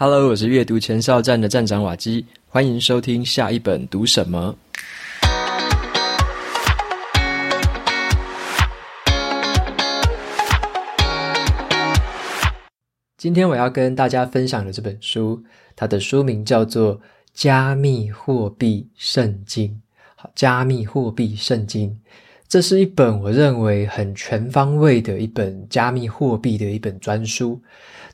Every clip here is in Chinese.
Hello，我是阅读前哨站的站长瓦基，欢迎收听下一本读什么。今天我要跟大家分享的这本书，它的书名叫做《加密货币圣经》。好，《加密货币圣经》这是一本我认为很全方位的一本加密货币的一本专书。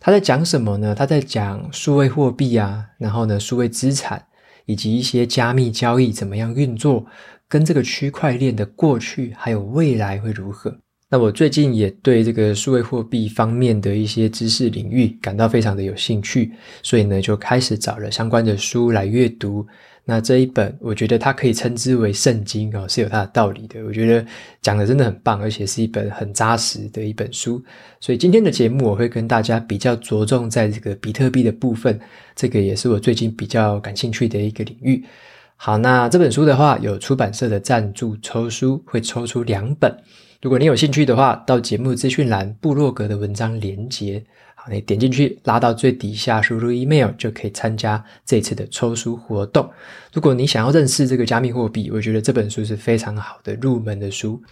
它在讲什么呢？它在讲数位货币啊，然后呢，数位资产以及一些加密交易怎么样运作，跟这个区块链的过去还有未来会如何。那我最近也对这个数位货币方面的一些知识领域感到非常的有兴趣，所以呢，就开始找了相关的书来阅读。那这一本，我觉得它可以称之为圣经哦，是有它的道理的。我觉得讲的真的很棒，而且是一本很扎实的一本书。所以今天的节目，我会跟大家比较着重在这个比特币的部分，这个也是我最近比较感兴趣的一个领域。好，那这本书的话，有出版社的赞助抽书，会抽出两本。如果你有兴趣的话，到节目资讯栏部落格的文章连接，你点进去拉到最底下，输入 email 就可以参加这次的抽书活动。如果你想要认识这个加密货币，我觉得这本书是非常好的入门的书。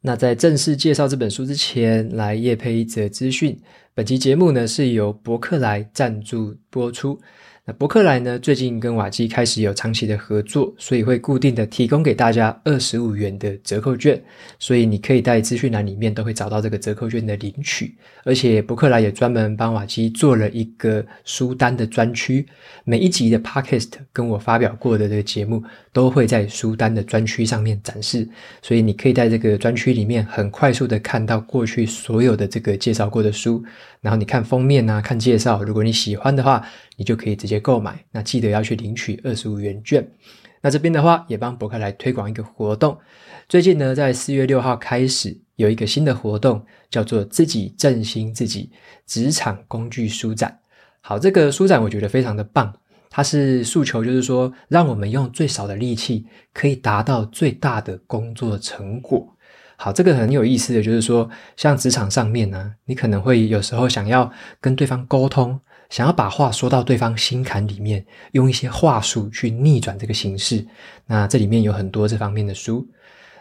那在正式介绍这本书之前，来夜配一则资讯。本期节目呢是由博客来赞助播出。那博克莱呢，最近跟瓦基开始有长期的合作，所以会固定的提供给大家二十五元的折扣券，所以你可以在资讯栏里面都会找到这个折扣券的领取。而且博克莱也专门帮瓦基做了一个书单的专区，每一集的 Podcast 跟我发表过的这个节目都会在书单的专区上面展示，所以你可以在这个专区里面很快速的看到过去所有的这个介绍过的书，然后你看封面啊，看介绍，如果你喜欢的话，你就可以直接购买，那记得要去领取二十五元券。那这边的话，也帮博客来推广一个活动。最近呢，在四月六号开始有一个新的活动，叫做“自己振兴自己职场工具书展”。好，这个书展我觉得非常的棒，它是诉求就是说，让我们用最少的力气，可以达到最大的工作成果。好，这个很有意思的就是说，像职场上面呢、你可能会有时候想要跟对方沟通。想要把话说到对方心坎里面，用一些话术去逆转这个形势。那这里面有很多这方面的书。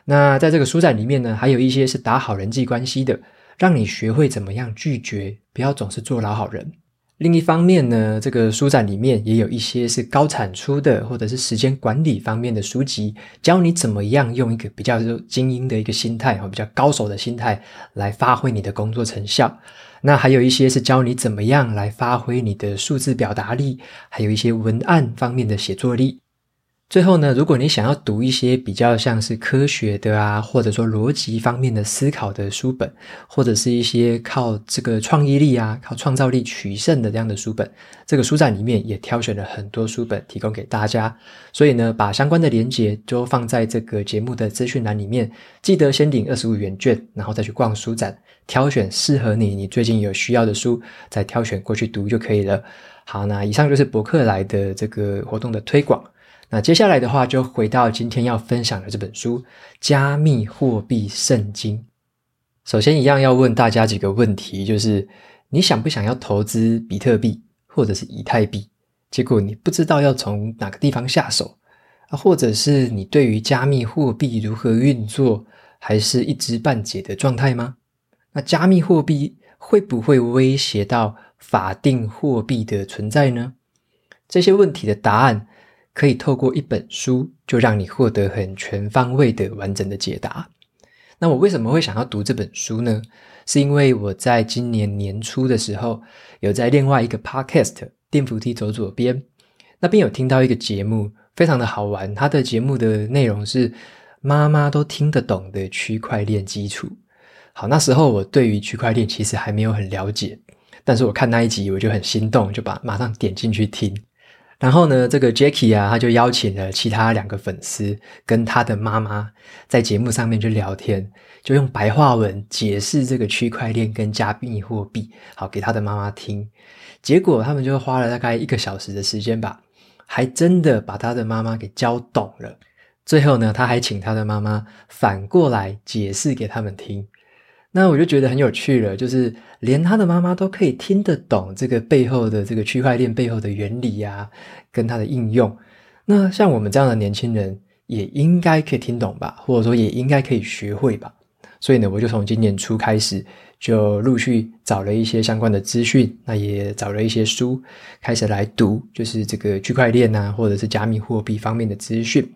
那在这个书展里面呢，还有一些是打好人际关系的，让你学会怎么样拒绝，不要总是做老好人。另一方面呢，这个书展里面也有一些是高产出的，或者是时间管理方面的书籍，教你怎么样用一个比较精英的一个心态，和比较高手的心态来发挥你的工作成效。那还有一些是教你怎么样来发挥你的数字表达力，还有一些文案方面的写作力。最后呢，如果你想要读一些比较像是科学的啊，或者说逻辑方面的思考的书本，或者是一些靠这个创意力啊、靠创造力取胜的这样的书本，这个书展里面也挑选了很多书本提供给大家。所以呢，把相关的连接都放在这个节目的资讯栏里面，记得先领二十五元券，然后再去逛书展，挑选适合你、你最近有需要的书，再挑选过去读就可以了。好，那以上就是博客来的这个活动的推广。那接下来的话，就回到今天要分享的这本书《加密货币圣经》。首先，一样要问大家几个问题，就是你想不想要投资比特币或者是以太币？结果你不知道要从哪个地方下手啊？或者是你对于加密货币如何运作还是一知半解的状态吗？那加密货币会不会威胁到法定货币的存在呢？这些问题的答案，可以透过一本书，就让你获得很全方位的完整的解答。那我为什么会想要读这本书呢？是因为我在今年年初的时候，有在另外一个 podcast《电扶梯走左边》那边有听到一个节目，非常的好玩。它的节目的内容是妈妈都听得懂的区块链基础。好，那时候我对于区块链其实还没有很了解，但是我看那一集我就很心动，就把马上点进去听。然后呢，这个 Jackie 啊，他就邀请了其他两个粉丝跟他的妈妈在节目上面去聊天，就用白话文解释这个区块链跟加密货币，好给他的妈妈听。结果他们就花了大概一个小时的时间吧，还真的把他的妈妈给教懂了。最后呢，他还请他的妈妈反过来解释给他们听。那我就觉得很有趣了，就是连他的妈妈都可以听得懂这个背后的这个区块链背后的原理啊，跟它的应用。那像我们这样的年轻人，也应该可以听懂吧，或者说也应该可以学会吧。所以呢，我就从今年初开始，就陆续找了一些相关的资讯，那也找了一些书，开始来读，就是这个区块链啊，或者是加密货币方面的资讯。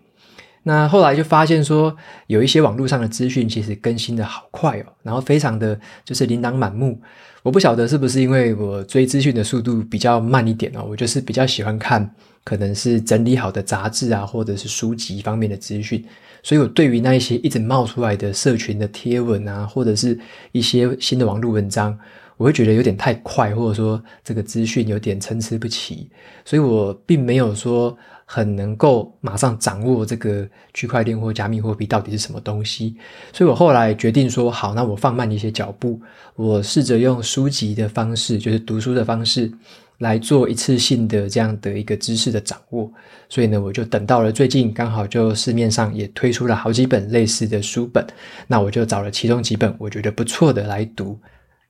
那后来就发现说，有一些网络上的资讯其实更新的好快哦，然后非常的就是琳琅满目。我不晓得是不是因为我追资讯的速度比较慢一点哦，我就是比较喜欢看可能是整理好的杂志啊，或者是书籍方面的资讯，所以我对于那一些一直冒出来的社群的贴文啊，或者是一些新的网络文章，我会觉得有点太快，或者说这个资讯有点参差不齐，所以我并没有说。很能够马上掌握这个区块链或加密货币到底是什么东西，所以我后来决定说，好，那我放慢一些脚步，我试着用书籍的方式，就是读书的方式，来做一次性的这样的一个知识的掌握。所以呢，我就等到了最近，刚好就市面上也推出了好几本类似的书本，那我就找了其中几本我觉得不错的来读。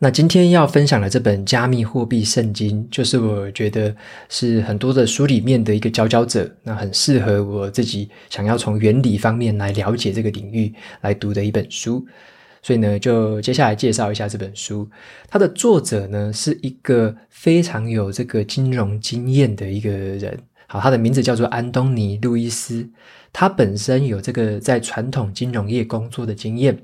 那今天要分享的这本《加密货币圣经》，就是我觉得是很多的书里面的一个佼佼者，那很适合我自己想要从原理方面来了解这个领域来读的一本书。所以呢，就接下来介绍一下这本书。它的作者呢，是一个非常有这个金融经验的一个人。好，他的名字叫做安东尼·路易斯。他本身有这个在传统金融业工作的经验。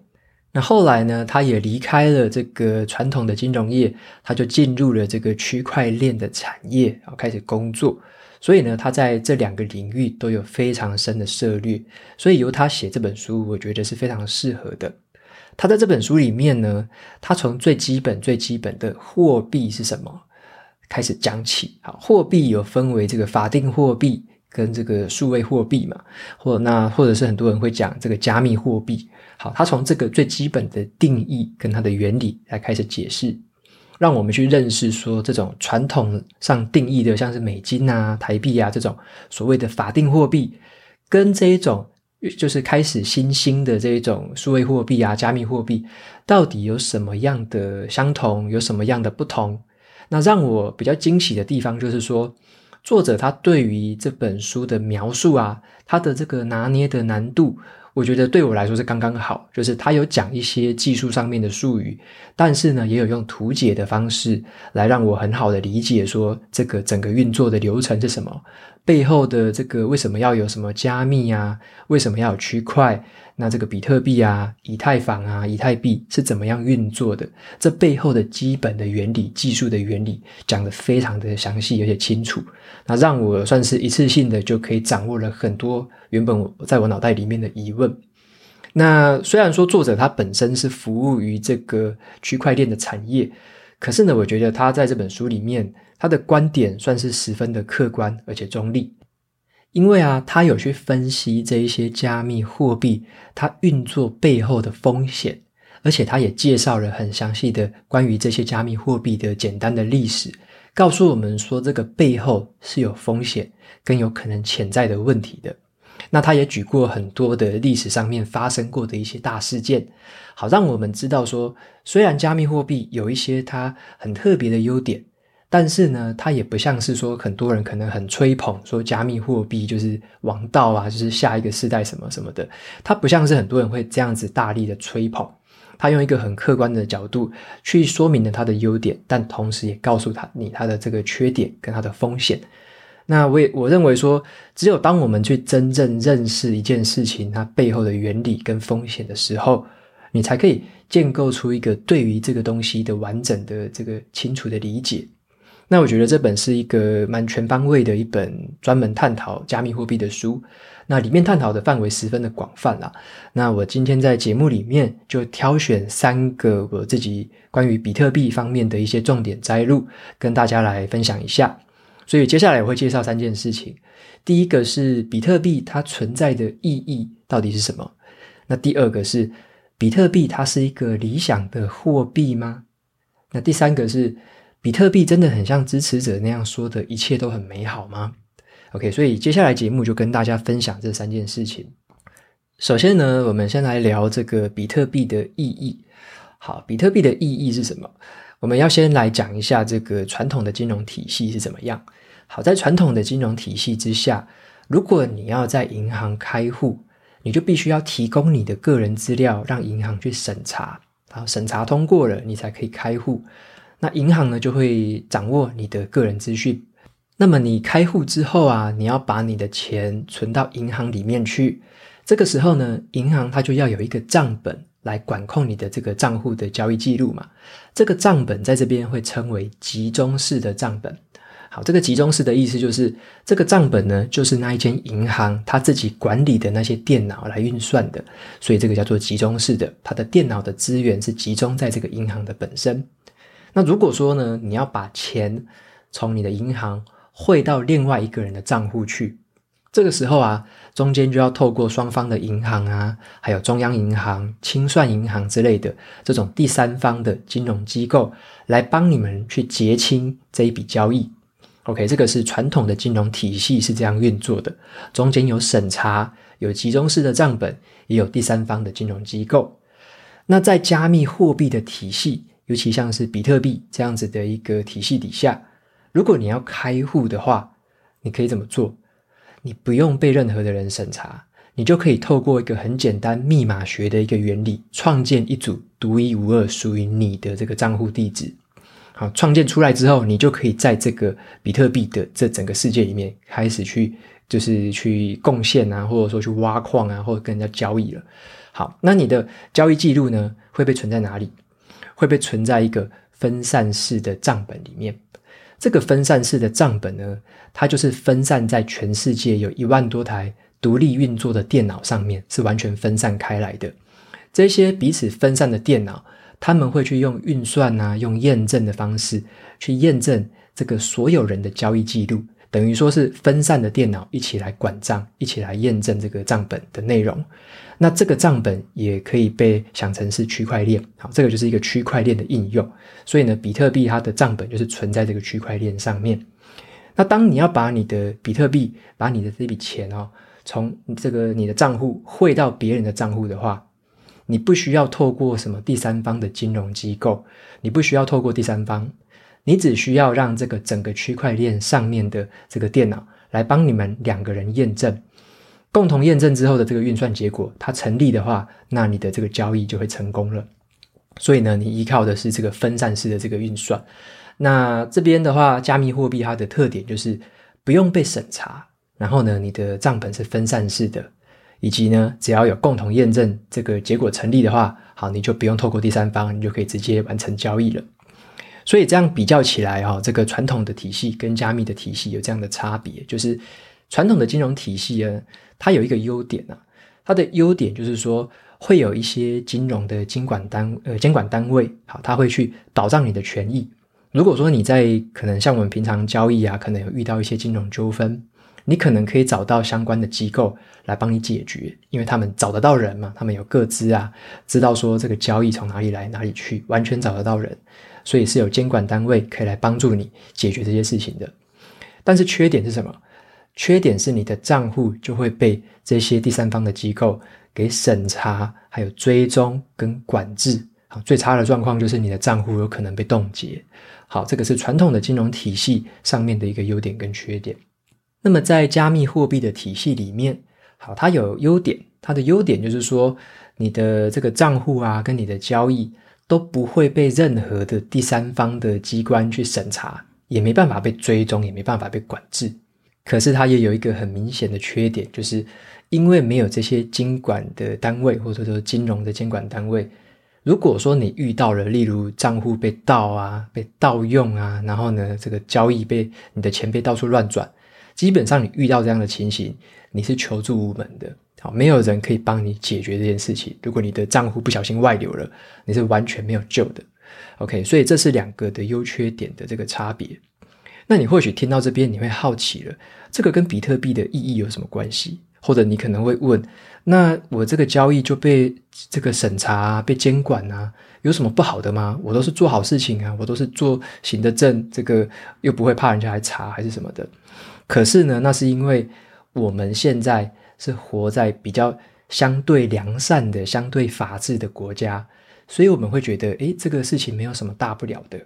那后来呢，他也离开了这个传统的金融业，他就进入了这个区块链的产业，然后开始工作。所以呢，他在这两个领域都有非常深的涉猎，所以由他写这本书，我觉得是非常适合的。他在这本书里面呢，他从最基本、最基本的货币是什么开始讲起。好，货币有分为这个法定货币跟这个数位货币嘛，或那或者是很多人会讲这个加密货币。好，他从这个最基本的定义跟它的原理来开始解释，让我们去认识说，这种传统上定义的，像是美金啊、台币啊这种所谓的法定货币，跟这一种就是开始新兴的这一种数位货币啊、加密货币，到底有什么样的相同，有什么样的不同？那让我比较惊喜的地方就是说，作者他对于这本书的描述啊，他的这个拿捏的难度。我觉得对我来说是刚刚好，就是他有讲一些技术上面的术语，但是呢，也有用图解的方式来让我很好的理解说这个整个运作的流程是什么，背后的这个为什么要有什么加密啊，为什么要有区块？那这个比特币啊、以太坊啊、以太币是怎么样运作的？这背后的基本的原理、技术的原理讲得非常的详细而且清楚，那让我算是一次性的就可以掌握了很多原本我在我脑袋里面的疑问。那虽然说作者他本身是服务于这个区块链的产业，可是呢，我觉得他在这本书里面他的观点算是十分的客观而且中立。因为啊，他有去分析这一些加密货币它运作背后的风险，而且他也介绍了很详细的关于这些加密货币的简单的历史，告诉我们说这个背后是有风险跟有可能潜在的问题的。那他也举过很多的历史上面发生过的一些大事件，好让我们知道说，虽然加密货币有一些它很特别的优点。但是呢，它也不像是说很多人可能很吹捧说加密货币就是王道啊，就是下一个世代什么什么的。它不像是很多人会这样子大力的吹捧。它用一个很客观的角度去说明了它的优点，但同时也告诉他你它的这个缺点跟它的风险。那我也我认为说，只有当我们去真正认识一件事情它背后的原理跟风险的时候，你才可以建构出一个对于这个东西的完整的这个清楚的理解。那我觉得这本是一个蛮全方位的一本专门探讨加密货币的书，那里面探讨的范围十分的广泛啦。那我今天在节目里面就挑选三个我自己关于比特币方面的一些重点摘录，跟大家来分享一下。所以接下来我会介绍三件事情。第一个是比特币它存在的意义到底是什么？那第二个是比特币它是一个理想的货币吗？那第三个是。比特币真的很像支持者那样说的，一切都很美好吗？OK，所以接下来节目就跟大家分享这三件事情。首先呢，我们先来聊这个比特币的意义。好，比特币的意义是什么？我们要先来讲一下这个传统的金融体系是怎么样。好，在传统的金融体系之下，如果你要在银行开户，你就必须要提供你的个人资料，让银行去审查，然后审查通过了，你才可以开户。那银行呢，就会掌握你的个人资讯。那么你开户之后啊，你要把你的钱存到银行里面去。这个时候呢，银行它就要有一个账本来管控你的这个账户的交易记录嘛。这个账本在这边会称为集中式的账本。好，这个集中式的意思就是，这个账本呢，就是那一间银行它自己管理的那些电脑来运算的，所以这个叫做集中式的，它的电脑的资源是集中在这个银行的本身。那如果说呢，你要把钱从你的银行汇到另外一个人的账户去，这个时候啊，中间就要透过双方的银行啊，还有中央银行、清算银行之类的这种第三方的金融机构来帮你们去结清这一笔交易。OK，这个是传统的金融体系是这样运作的，中间有审查，有集中式的账本，也有第三方的金融机构。那在加密货币的体系，尤其像是比特币这样子的一个体系底下，如果你要开户的话，你可以怎么做？你不用被任何的人审查，你就可以透过一个很简单密码学的一个原理，创建一组独一无二属于你的这个账户地址。好，创建出来之后，你就可以在这个比特币的这整个世界里面开始去，就是去贡献啊，或者说去挖矿啊，或者跟人家交易了。好，那你的交易记录呢，会被存在哪里？会被存在一个分散式的账本里面。这个分散式的账本呢，它就是分散在全世界有一万多台独立运作的电脑上面，是完全分散开来的。这些彼此分散的电脑。他们会去用运算啊，用验证的方式去验证这个所有人的交易记录，等于说是分散的电脑一起来管账，一起来验证这个账本的内容。那这个账本也可以被想成是区块链，好，这个就是一个区块链的应用。所以呢，比特币它的账本就是存在这个区块链上面。那当你要把你的比特币，把你的这笔钱哦，从这个你的账户汇到别人的账户的话，你不需要透过什么第三方的金融机构，你不需要透过第三方，你只需要让这个整个区块链上面的这个电脑来帮你们两个人验证，共同验证之后的这个运算结果，它成立的话，那你的这个交易就会成功了。所以呢，你依靠的是这个分散式的这个运算。那这边的话，加密货币它的特点就是不用被审查，然后呢，你的账本是分散式的。以及呢，只要有共同验证这个结果成立的话，好，你就不用透过第三方，你就可以直接完成交易了。所以这样比较起来，哈，这个传统的体系跟加密的体系有这样的差别，就是传统的金融体系呢，它有一个优点啊，它的优点就是说会有一些金融的监管单呃监管单位，好，它会去保障你的权益。如果说你在可能像我们平常交易啊，可能有遇到一些金融纠纷。你可能可以找到相关的机构来帮你解决，因为他们找得到人嘛，他们有个资啊，知道说这个交易从哪里来哪里去，完全找得到人，所以是有监管单位可以来帮助你解决这些事情的。但是缺点是什么？缺点是你的账户就会被这些第三方的机构给审查，还有追踪跟管制。好，最差的状况就是你的账户有可能被冻结。好，这个是传统的金融体系上面的一个优点跟缺点。那么在加密货币的体系里面，好，它有优点。它的优点就是说，你的这个账户啊，跟你的交易都不会被任何的第三方的机关去审查，也没办法被追踪，也没办法被管制。可是它也有一个很明显的缺点，就是因为没有这些监管的单位，或者说金融的监管单位，如果说你遇到了，例如账户被盗啊，被盗用啊，然后呢，这个交易被你的钱被到处乱转。基本上你遇到这样的情形，你是求助无门的，好，没有人可以帮你解决这件事情。如果你的账户不小心外流了，你是完全没有救的。OK，所以这是两个的优缺点的这个差别。那你或许听到这边，你会好奇了，这个跟比特币的意义有什么关系？或者你可能会问，那我这个交易就被这个审查，被监管啊，有什么不好的吗？我都是做好事情啊，我都是做行得正，这个又不会怕人家来查还是什么的。可是呢，那是因为我们现在是活在比较相对良善的、相对法治的国家，所以我们会觉得，诶，这个事情没有什么大不了的。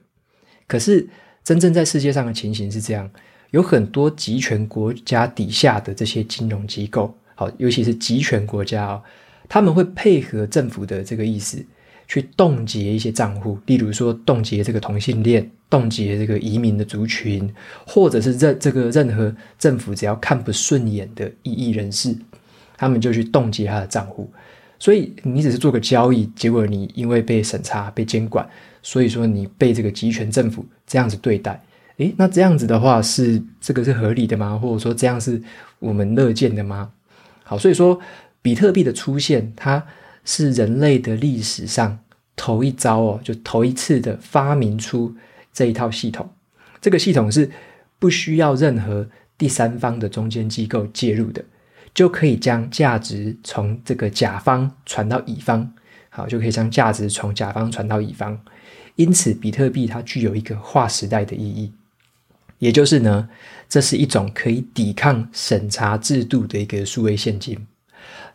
可是，真正在世界上的情形是这样，有很多集权国家底下的这些金融机构，好，尤其是集权国家哦，他们会配合政府的这个意思，去冻结一些账户，例如说冻结这个同性恋，冻结这个移民的族群，或者是任这个任何政府只要看不顺眼的异议人士，他们就去冻结他的账户。所以你只是做个交易，结果你因为被审查、被监管，所以说你被这个集权政府这样子对待。诶，那这样子的话是这个是合理的吗？或者说这样是我们乐见的吗？好，所以说比特币的出现，它是人类的历史上头一遭哦，就头一次的发明出这一套系统。这个系统是不需要任何第三方的中间机构介入的。就可以将价值从这个甲方传到乙方，好，就可以将价值从甲方传到乙方。因此，比特币它具有一个划时代的意义，也就是呢，这是一种可以抵抗审查制度的一个数位现金。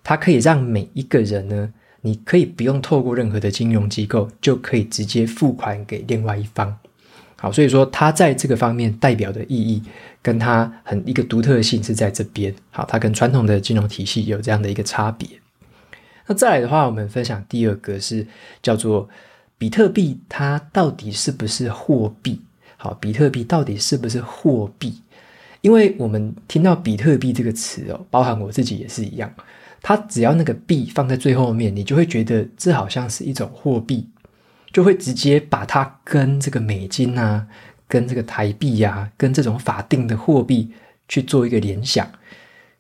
它可以让每一个人呢，你可以不用透过任何的金融机构，就可以直接付款给另外一方。好，所以说它在这个方面代表的意义，跟它很一个独特性是在这边。好，它跟传统的金融体系有这样的一个差别。那再来的话，我们分享第二个是叫做比特币，它到底是不是货币？好，比特币到底是不是货币？因为我们听到比特币这个词哦，包含我自己也是一样，它只要那个币放在最后面，你就会觉得这好像是一种货币。就会直接把它跟这个美金啊，跟这个台币呀、跟这种法定的货币去做一个联想。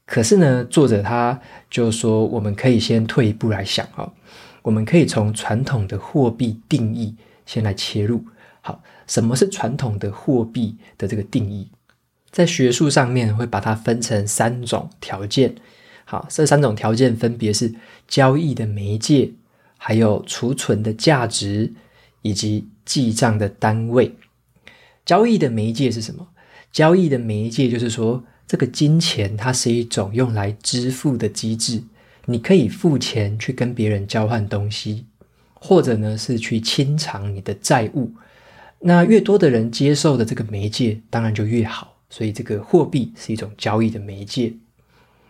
可是呢，作者他就说，我们可以先退一步来想啊，我们可以从传统的货币定义先来切入。好，什么是传统的货币的这个定义？在学术上面会把它分成三种条件。好，这三种条件分别是交易的媒介，还有储存的价值。以及记账的单位，交易的媒介是什么？交易的媒介就是说，这个金钱它是一种用来支付的机制，你可以付钱去跟别人交换东西，或者呢是去清偿你的债务。那越多的人接受的这个媒介，当然就越好。所以这个货币是一种交易的媒介。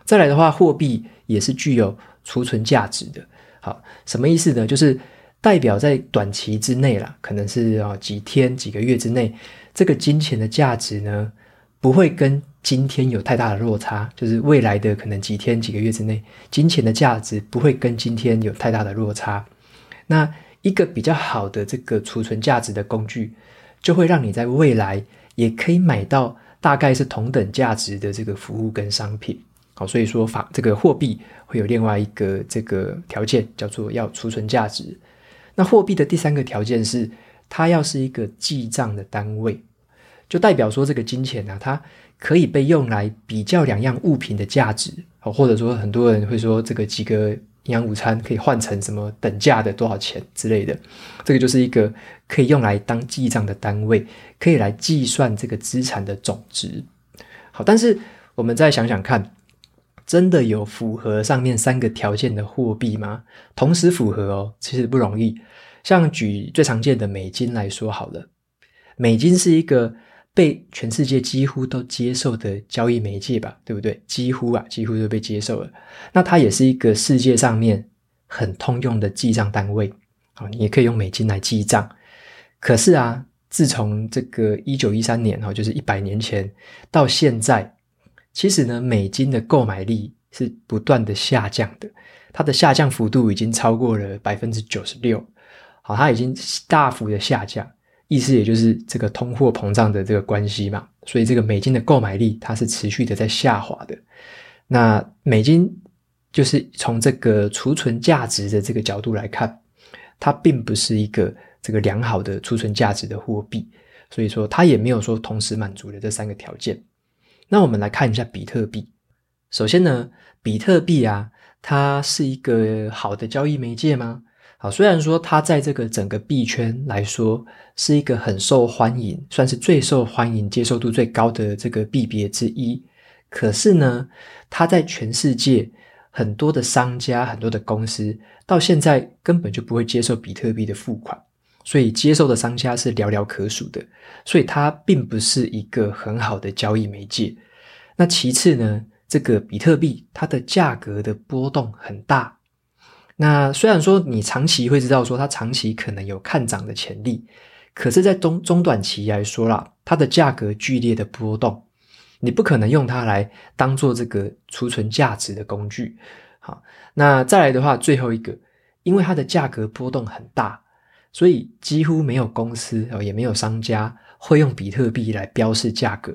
再来的话，货币也是具有储存价值的。好，什么意思呢？就是。代表在短期之内啦，可能是啊几天几个月之内，这个金钱的价值呢，不会跟今天有太大的落差。就是未来的可能几天几个月之内，金钱的价值不会跟今天有太大的落差。那一个比较好的这个储存价值的工具，就会让你在未来也可以买到大概是同等价值的这个服务跟商品。好，所以说法这个货币会有另外一个这个条件，叫做要储存价值。那货币的第三个条件是，它要是一个记账的单位，就代表说这个金钱呢、啊，它可以被用来比较两样物品的价值，或者说很多人会说这个几个营养午餐可以换成什么等价的多少钱之类的，这个就是一个可以用来当记账的单位，可以来计算这个资产的总值。好，但是我们再想想看。真的有符合上面三个条件的货币吗？同时符合哦，其实不容易。像举最常见的美金来说好了，美金是一个被全世界几乎都接受的交易媒介吧，对不对？几乎啊，几乎都被接受了。那它也是一个世界上面很通用的记账单位。好，你也可以用美金来记账。可是啊，自从这个一九一三年哈，就是一百年前到现在。其实呢，美金的购买力是不断的下降的，它的下降幅度已经超过了百分之九十六，好，它已经大幅的下降，意思也就是这个通货膨胀的这个关系嘛，所以这个美金的购买力它是持续的在下滑的。那美金就是从这个储存价值的这个角度来看，它并不是一个这个良好的储存价值的货币，所以说它也没有说同时满足了这三个条件。那我们来看一下比特币。首先呢，比特币啊，它是一个好的交易媒介吗？好，虽然说它在这个整个币圈来说是一个很受欢迎，算是最受欢迎、接受度最高的这个币别之一，可是呢，它在全世界很多的商家、很多的公司到现在根本就不会接受比特币的付款，所以接受的商家是寥寥可数的，所以它并不是一个很好的交易媒介。那其次呢，这个比特币它的价格的波动很大。那虽然说你长期会知道说它长期可能有看涨的潜力，可是，在中中短期来说啦，它的价格剧烈的波动，你不可能用它来当做这个储存价值的工具。好，那再来的话，最后一个，因为它的价格波动很大，所以几乎没有公司哦，也没有商家会用比特币来标示价格。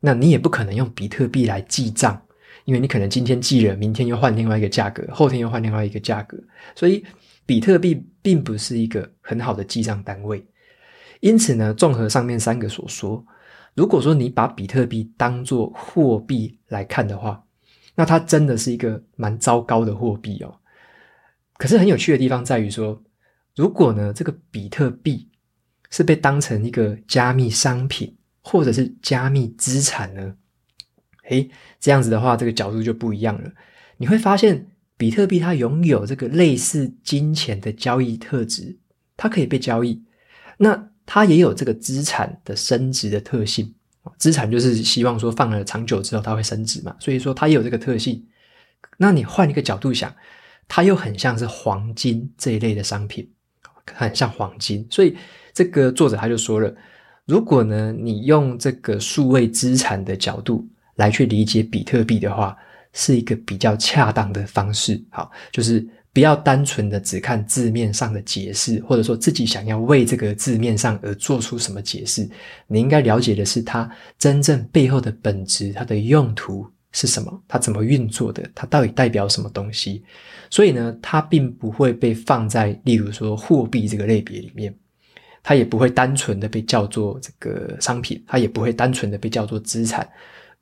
那你也不可能用比特币来记账。因为你可能今天记了，明天又换另外一个价格，后天又换另外一个价格，所以比特币并不是一个很好的记账单位。因此呢，综合上面三个所说，如果说你把比特币当作货币来看的话，那它真的是一个蛮糟糕的货币哦。可是很有趣的地方在于说，如果呢，这个比特币是被当成一个加密商品或者是加密资产呢？诶，这样子的话，这个角度就不一样了。你会发现，比特币它拥有这个类似金钱的交易特质，它可以被交易。那它也有这个资产的升值的特性。资产就是希望说放了长久之后它会升值嘛，所以说它也有这个特性。那你换一个角度想，它又很像是黄金这一类的商品，很像黄金。所以这个作者他就说了，如果呢，你用这个数位资产的角度。来去理解比特币的话，是一个比较恰当的方式。好，就是不要单纯的只看字面上的解释，或者说自己想要为这个字面上而做出什么解释。你应该了解的是它真正背后的本质，它的用途是什么，它怎么运作的，它到底代表什么东西。所以呢，它并不会被放在例如说货币这个类别里面，它也不会单纯的被叫做这个商品，它也不会单纯的被叫做资产。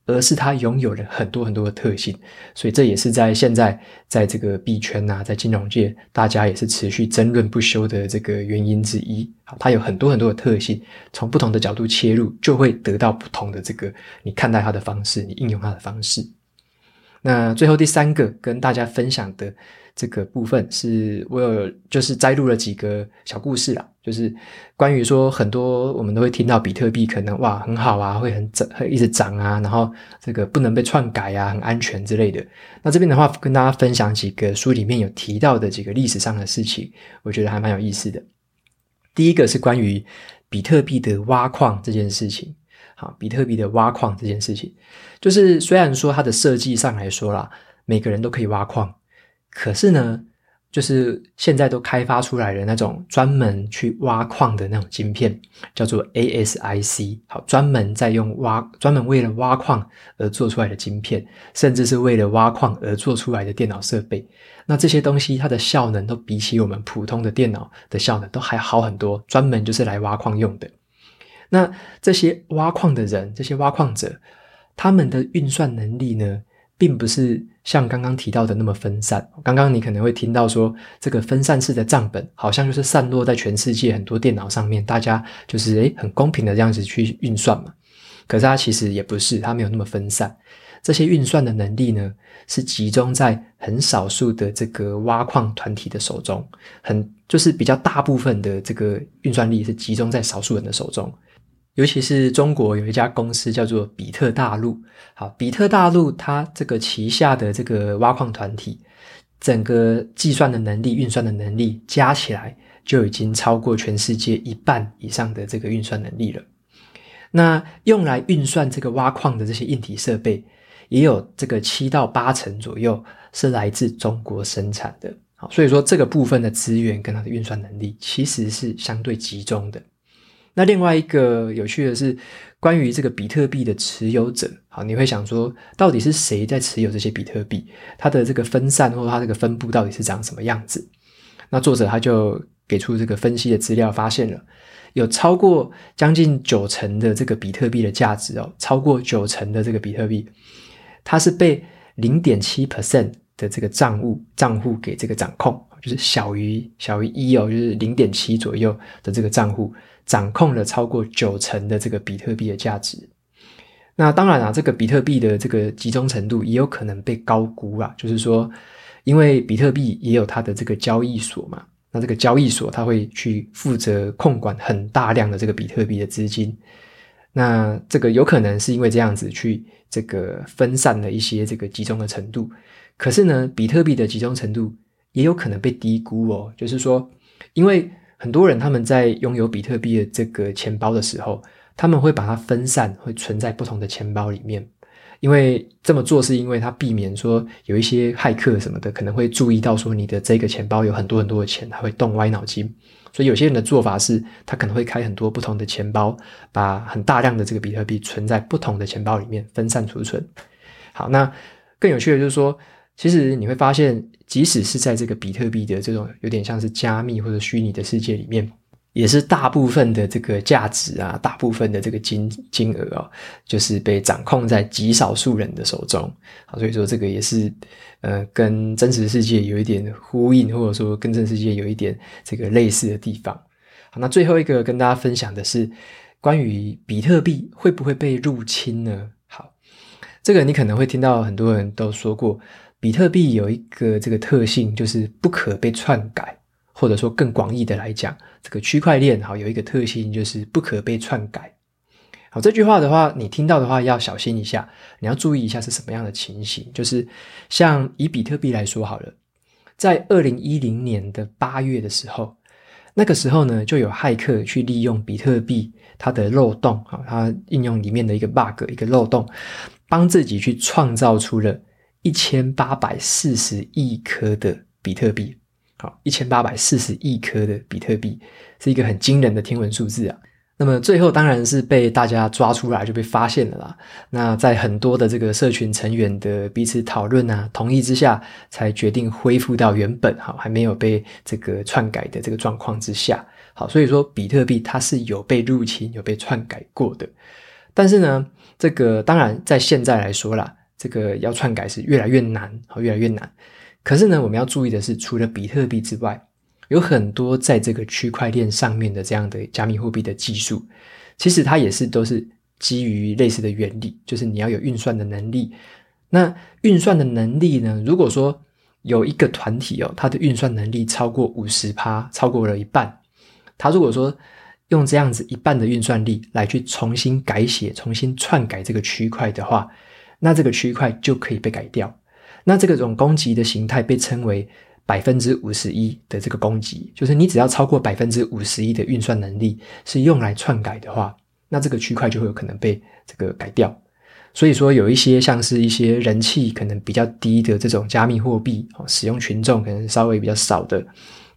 而是它拥有了很多很多的特性，所以这也是在现在在这个币圈呐，在金融界，大家也是持续争论不休的这个原因之一。好，它有很多很多的特性，从不同的角度切入，就会得到不同的这个你看待它的方式，你应用它的方式。那最后第三个跟大家分享的。这个部分是我有就是摘录了几个小故事啦，就是关于说很多我们都会听到比特币可能哇很好啊，会很涨，会一直涨啊，然后这个不能被篡改啊，很安全之类的。那这边的话跟大家分享几个书里面有提到的几个历史上的事情，我觉得还蛮有意思的。第一个是关于比特币的挖矿这件事情。啊，比特币的挖矿这件事情，就是虽然说它的设计上来说啦，每个人都可以挖矿。可是呢，就是现在都开发出来的那种专门去挖矿的那种晶片，叫做 ASIC。好，专门在用挖，专门为了挖矿而做出来的晶片，甚至是为了挖矿而做出来的电脑设备。那这些东西它的效能都比起我们普通的电脑的效能都还好很多，专门就是来挖矿用的。那这些挖矿的人，这些挖矿者，他们的运算能力呢，并不是像刚刚提到的那么分散。刚刚你可能会听到说，这个分散式的账本好像就是散落在全世界很多电脑上面，大家就是诶很公平的这样子去运算嘛。可是它其实也不是，它没有那么分散。这些运算的能力呢，是集中在很少数的这个挖矿团体的手中，很就是比较大部分的这个运算力是集中在少数人的手中。尤其是中国有一家公司叫做比特大陆，好，比特大陆它这个旗下的这个挖矿团体，整个计算的能力、运算的能力加起来就已经超过全世界一半以上的这个运算能力了。那用来运算这个挖矿的这些硬体设备，也有这个七到八成左右是来自中国生产的。好，所以说这个部分的资源跟它的运算能力其实是相对集中的。那另外一个有趣的是，关于这个比特币的持有者，好，你会想说，到底是谁在持有这些比特币？它的这个分散或它这个分布到底是长什么样子？那作者他就给出这个分析的资料，发现了有超过将近九成的这个比特币的价值哦，超过九成的这个比特币，它是被零点七 percent 的这个账户账户给这个掌控，就是小于小于一哦，就是零点七左右的这个账户。掌控了超过九成的这个比特币的价值，那当然啊，这个比特币的这个集中程度也有可能被高估啊，就是说，因为比特币也有它的这个交易所嘛，那这个交易所它会去负责控管很大量的这个比特币的资金，那这个有可能是因为这样子去这个分散了一些这个集中的程度，可是呢，比特币的集中程度也有可能被低估哦，就是说，因为很多人他们在拥有比特币的这个钱包的时候。他们会把它分散，会存在不同的钱包里面，因为这么做是因为它避免说有一些骇客什么的可能会注意到说你的这个钱包有很多很多的钱，他会动歪脑筋。所以有些人的做法是，他可能会开很多不同的钱包，把很大量的这个比特币存在不同的钱包里面分散储存。好，那更有趣的就是说，其实你会发现，即使是在这个比特币的这种有点像是加密或者虚拟的世界里面。也是大部分的这个价值啊，大部分的这个金金额哦，就是被掌控在极少数人的手中。好，所以说这个也是呃，跟真实世界有一点呼应，或者说跟真实世界有一点这个类似的地方。好，那最后一个跟大家分享的是关于比特币会不会被入侵呢？好，这个你可能会听到很多人都说过，比特币有一个这个特性，就是不可被篡改。或者说更广义的来讲，这个区块链好有一个特性，就是不可被篡改。好，这句话的话，你听到的话要小心一下，你要注意一下是什么样的情形。就是像以比特币来说好了，在二零一零年的八月的时候，那个时候呢，就有骇客去利用比特币它的漏洞啊，它应用里面的一个 bug 一个漏洞，帮自己去创造出了一千八百四十亿颗的比特币。好，一千八百四十亿颗的比特币是一个很惊人的天文数字啊。那么最后当然是被大家抓出来，就被发现了啦。那在很多的这个社群成员的彼此讨论啊、同意之下，才决定恢复到原本哈还没有被这个篡改的这个状况之下。好，所以说比特币它是有被入侵、有被篡改过的。但是呢，这个当然在现在来说啦，这个要篡改是越来越难，好，越来越难。可是呢，我们要注意的是，除了比特币之外，有很多在这个区块链上面的这样的加密货币的技术，其实它也是都是基于类似的原理，就是你要有运算的能力。那运算的能力呢，如果说有一个团体哦，它的运算能力超过五十趴，超过了一半，它如果说用这样子一半的运算力来去重新改写、重新篡改这个区块的话，那这个区块就可以被改掉。那这个种攻击的形态被称为百分之五十一的这个攻击，就是你只要超过百分之五十一的运算能力是用来篡改的话，那这个区块就会有可能被这个改掉。所以说，有一些像是一些人气可能比较低的这种加密货币，使用群众可能稍微比较少的，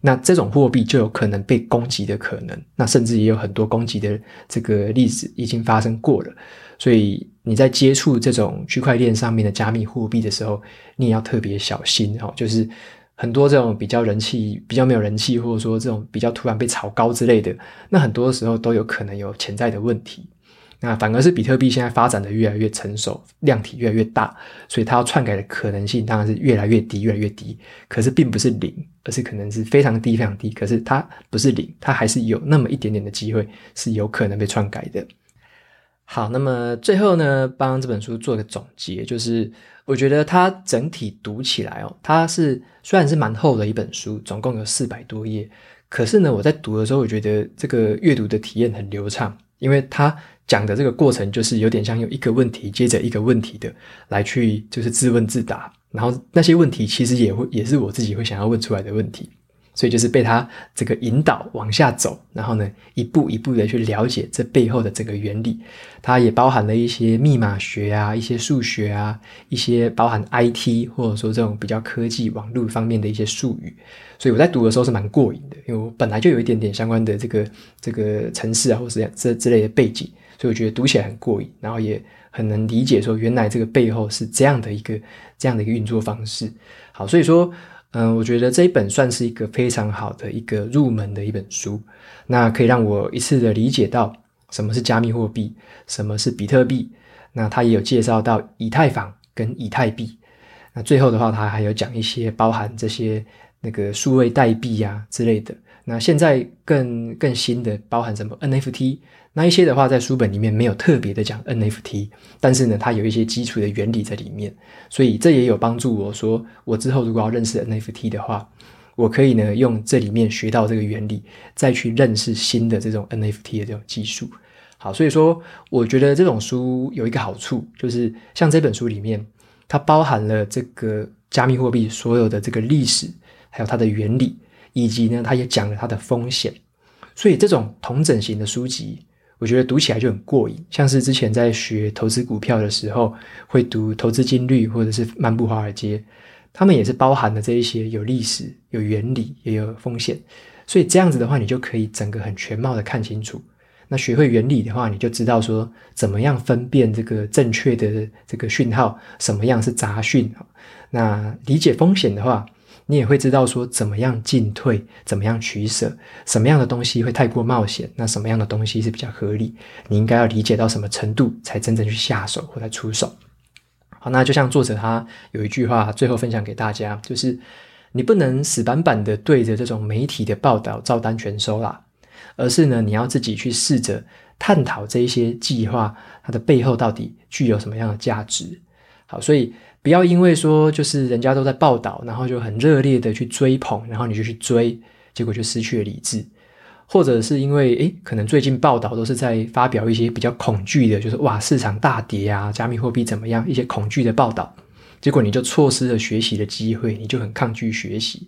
那这种货币就有可能被攻击的可能。那甚至也有很多攻击的这个例子已经发生过了。所以你在接触这种区块链上面的加密货币的时候，你也要特别小心哦。就是很多这种比较人气、比较没有人气，或者说这种比较突然被炒高之类的，那很多时候都有可能有潜在的问题。那反而是比特币现在发展的越来越成熟，量体越来越大，所以它要篡改的可能性当然是越来越低、越来越低。可是并不是零，而是可能是非常低、非常低。可是它不是零，它还是有那么一点点的机会是有可能被篡改的。好，那么最后呢，帮这本书做个总结，就是我觉得它整体读起来哦，它是虽然是蛮厚的一本书，总共有四百多页，可是呢，我在读的时候，我觉得这个阅读的体验很流畅，因为它讲的这个过程就是有点像有一个问题接着一个问题的来去就是自问自答，然后那些问题其实也会也是我自己会想要问出来的问题。所以就是被他这个引导往下走，然后呢，一步一步的去了解这背后的这个原理。它也包含了一些密码学啊，一些数学啊，一些包含 IT 或者说这种比较科技网络方面的一些术语。所以我在读的时候是蛮过瘾的，因为我本来就有一点点相关的这个这个城市啊，或是这之类的背景，所以我觉得读起来很过瘾，然后也很能理解说原来这个背后是这样的一个这样的一个运作方式。好，所以说。嗯，我觉得这一本算是一个非常好的一个入门的一本书，那可以让我一次的理解到什么是加密货币，什么是比特币。那他也有介绍到以太坊跟以太币。那最后的话，他还有讲一些包含这些那个数位代币啊之类的。那现在更更新的包含什么 NFT，那一些的话，在书本里面没有特别的讲 NFT，但是呢，它有一些基础的原理在里面，所以这也有帮助我说，我之后如果要认识 NFT 的话，我可以呢用这里面学到这个原理，再去认识新的这种 NFT 的这种技术。好，所以说我觉得这种书有一个好处，就是像这本书里面，它包含了这个加密货币所有的这个历史，还有它的原理，以及呢，它也讲了它的风险。所以这种同整型的书籍，我觉得读起来就很过瘾。像是之前在学投资股票的时候，会读《投资金律》或者是《漫步华尔街》，他们也是包含了这一些有历史、有原理，也有风险。所以这样子的话，你就可以整个很全貌的看清楚。那学会原理的话，你就知道说怎么样分辨这个正确的这个讯号，什么样是杂讯。那理解风险的话，你也会知道说怎么样进退，怎么样取舍，什么样的东西会太过冒险，那什么样的东西是比较合理？你应该要理解到什么程度才真正去下手或者出手。好，那就像作者他有一句话，最后分享给大家，就是你不能死板板的对着这种媒体的报道照单全收啦，而是呢，你要自己去试着探讨这一些计划它的背后到底具有什么样的价值。好，所以。不要因为说就是人家都在报道，然后就很热烈的去追捧，然后你就去追，结果就失去了理智；或者是因为诶，可能最近报道都是在发表一些比较恐惧的，就是哇市场大跌啊，加密货币怎么样，一些恐惧的报道，结果你就错失了学习的机会，你就很抗拒学习。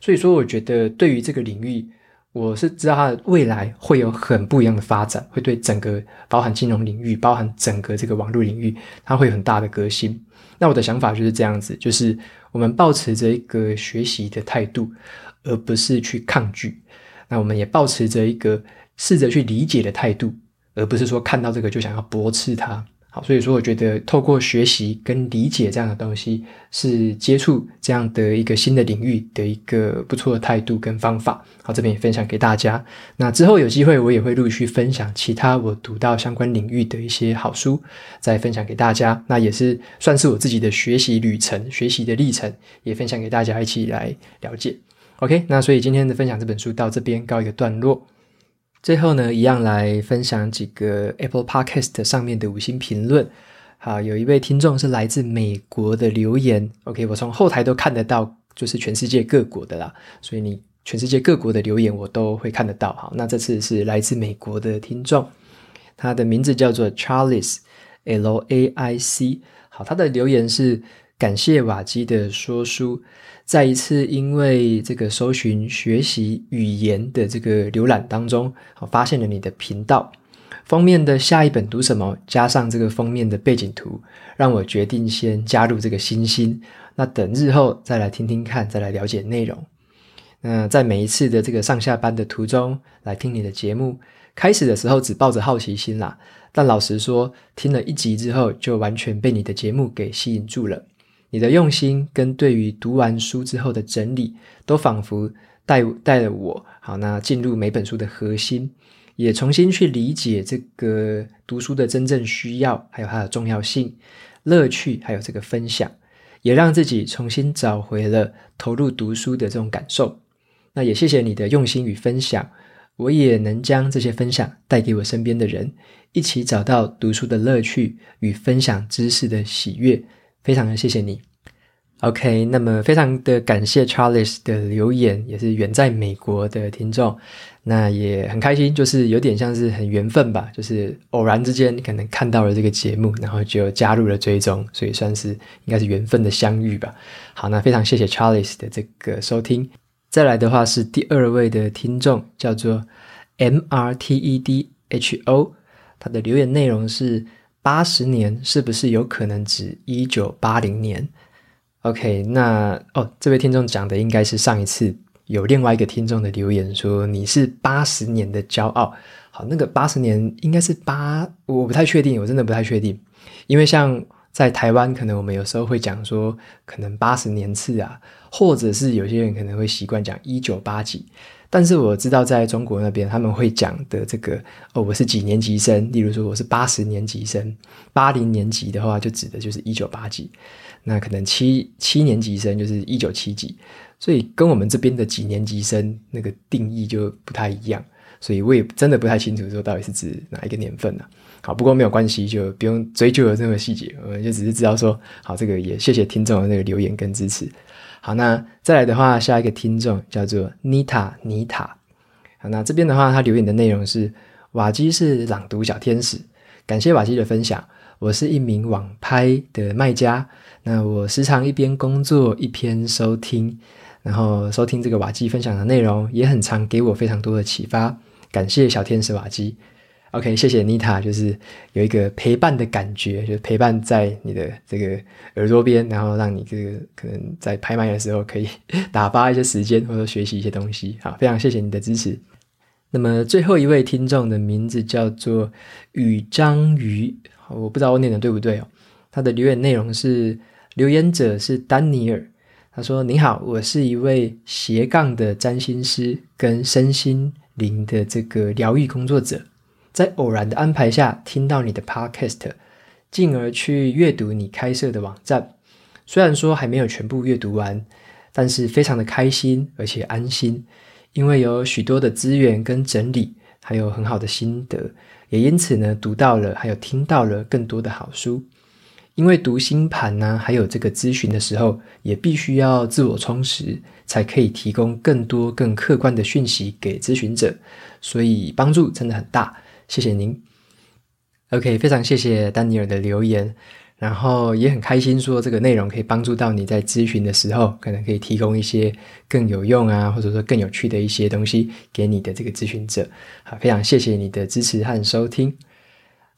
所以说，我觉得对于这个领域，我是知道它的未来会有很不一样的发展，会对整个包含金融领域、包含整个这个网络领域，它会有很大的革新。那我的想法就是这样子，就是我们抱持着一个学习的态度，而不是去抗拒。那我们也抱持着一个试着去理解的态度，而不是说看到这个就想要驳斥它。好，所以说我觉得透过学习跟理解这样的东西，是接触这样的一个新的领域的一个不错的态度跟方法。好，这边也分享给大家。那之后有机会，我也会陆续分享其他我读到相关领域的一些好书，再分享给大家。那也是算是我自己的学习旅程、学习的历程，也分享给大家一起来了解。OK，那所以今天的分享这本书到这边告一个段落。最后呢，一样来分享几个 Apple Podcast 上面的五星评论。好，有一位听众是来自美国的留言。OK，我从后台都看得到，就是全世界各国的啦。所以你全世界各国的留言我都会看得到。好，那这次是来自美国的听众，他的名字叫做 Charles L A I C。好，他的留言是感谢瓦基的说书。在一次因为这个搜寻学习语言的这个浏览当中，我发现了你的频道封面的下一本读什么，加上这个封面的背景图，让我决定先加入这个新星。那等日后再来听听看，再来了解内容。那在每一次的这个上下班的途中来听你的节目，开始的时候只抱着好奇心啦，但老实说，听了一集之后，就完全被你的节目给吸引住了。你的用心跟对于读完书之后的整理，都仿佛带带了我，好，那进入每本书的核心，也重新去理解这个读书的真正需要，还有它的重要性、乐趣，还有这个分享，也让自己重新找回了投入读书的这种感受。那也谢谢你的用心与分享，我也能将这些分享带给我身边的人，一起找到读书的乐趣与分享知识的喜悦。非常的谢谢你，OK，那么非常的感谢 Charles 的留言，也是远在美国的听众，那也很开心，就是有点像是很缘分吧，就是偶然之间可能看到了这个节目，然后就加入了追踪，所以算是应该是缘分的相遇吧。好，那非常谢谢 Charles 的这个收听。再来的话是第二位的听众，叫做 MRTEDHO，他的留言内容是。八十年是不是有可能指一九八零年？OK，那哦，这位听众讲的应该是上一次有另外一个听众的留言说你是八十年的骄傲。好，那个八十年应该是八，我不太确定，我真的不太确定，因为像在台湾，可能我们有时候会讲说可能八十年次啊，或者是有些人可能会习惯讲一九八几。但是我知道，在中国那边他们会讲的这个哦，我是几年级生？例如说我是八十年级生，八零年级的话就指的就是一九八几，那可能七七年级生就是一九七几，所以跟我们这边的几年级生那个定义就不太一样。所以我也真的不太清楚说到底是指哪一个年份呢、好，不过没有关系，就不用追究了这么细节，我们就只是知道说，好，这个也谢谢听众的那个留言跟支持。好，那再来的话，下一个听众叫做妮塔妮塔。好，那这边的话，他留言的内容是：瓦基是朗读小天使，感谢瓦基的分享。我是一名网拍的卖家，那我时常一边工作一边收听。然后收听这个瓦基分享的内容，也很常给我非常多的启发。感谢小天使瓦基，OK，谢谢妮塔，就是有一个陪伴的感觉，就是陪伴在你的这个耳朵边，然后让你这个可能在拍卖的时候可以打发一些时间，或者学习一些东西。好，非常谢谢你的支持。那么最后一位听众的名字叫做宇章鱼，我不知道我念的对不对哦。他的留言内容是：留言者是丹尼尔。他说：“你好，我是一位斜杠的占星师跟身心灵的这个疗愈工作者，在偶然的安排下听到你的 podcast，进而去阅读你开设的网站。虽然说还没有全部阅读完，但是非常的开心而且安心，因为有许多的资源跟整理，还有很好的心得，也因此呢读到了还有听到了更多的好书。”因为读星盘呢、还有这个咨询的时候，也必须要自我充实，才可以提供更多更客观的讯息给咨询者，所以帮助真的很大。谢谢您。OK，非常谢谢丹尼尔的留言，然后也很开心说这个内容可以帮助到你在咨询的时候，可能可以提供一些更有用啊，或者说更有趣的一些东西给你的这个咨询者。好，非常谢谢你的支持和收听。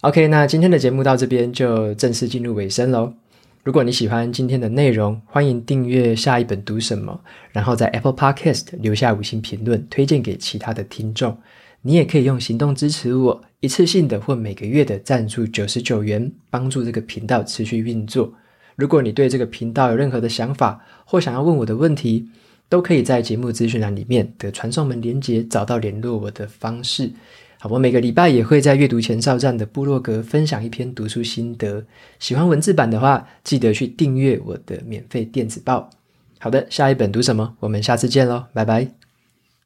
OK，那今天的节目到这边就正式进入尾声喽。如果你喜欢今天的内容，欢迎订阅下一本读什么，然后在 Apple Podcast 留下五星评论，推荐给其他的听众。你也可以用行动支持我，一次性的或每个月的赞助九十九元，帮助这个频道持续运作。如果你对这个频道有任何的想法，或想要问我的问题，都可以在节目资讯栏里面的传送门连接找到联络我的方式。好我每个礼拜也会在阅读前哨站的部落格分享一篇读书心得。喜欢文字版的话，记得去订阅我的免费电子报。好的，下一本读什么？我们下次见喽，拜拜。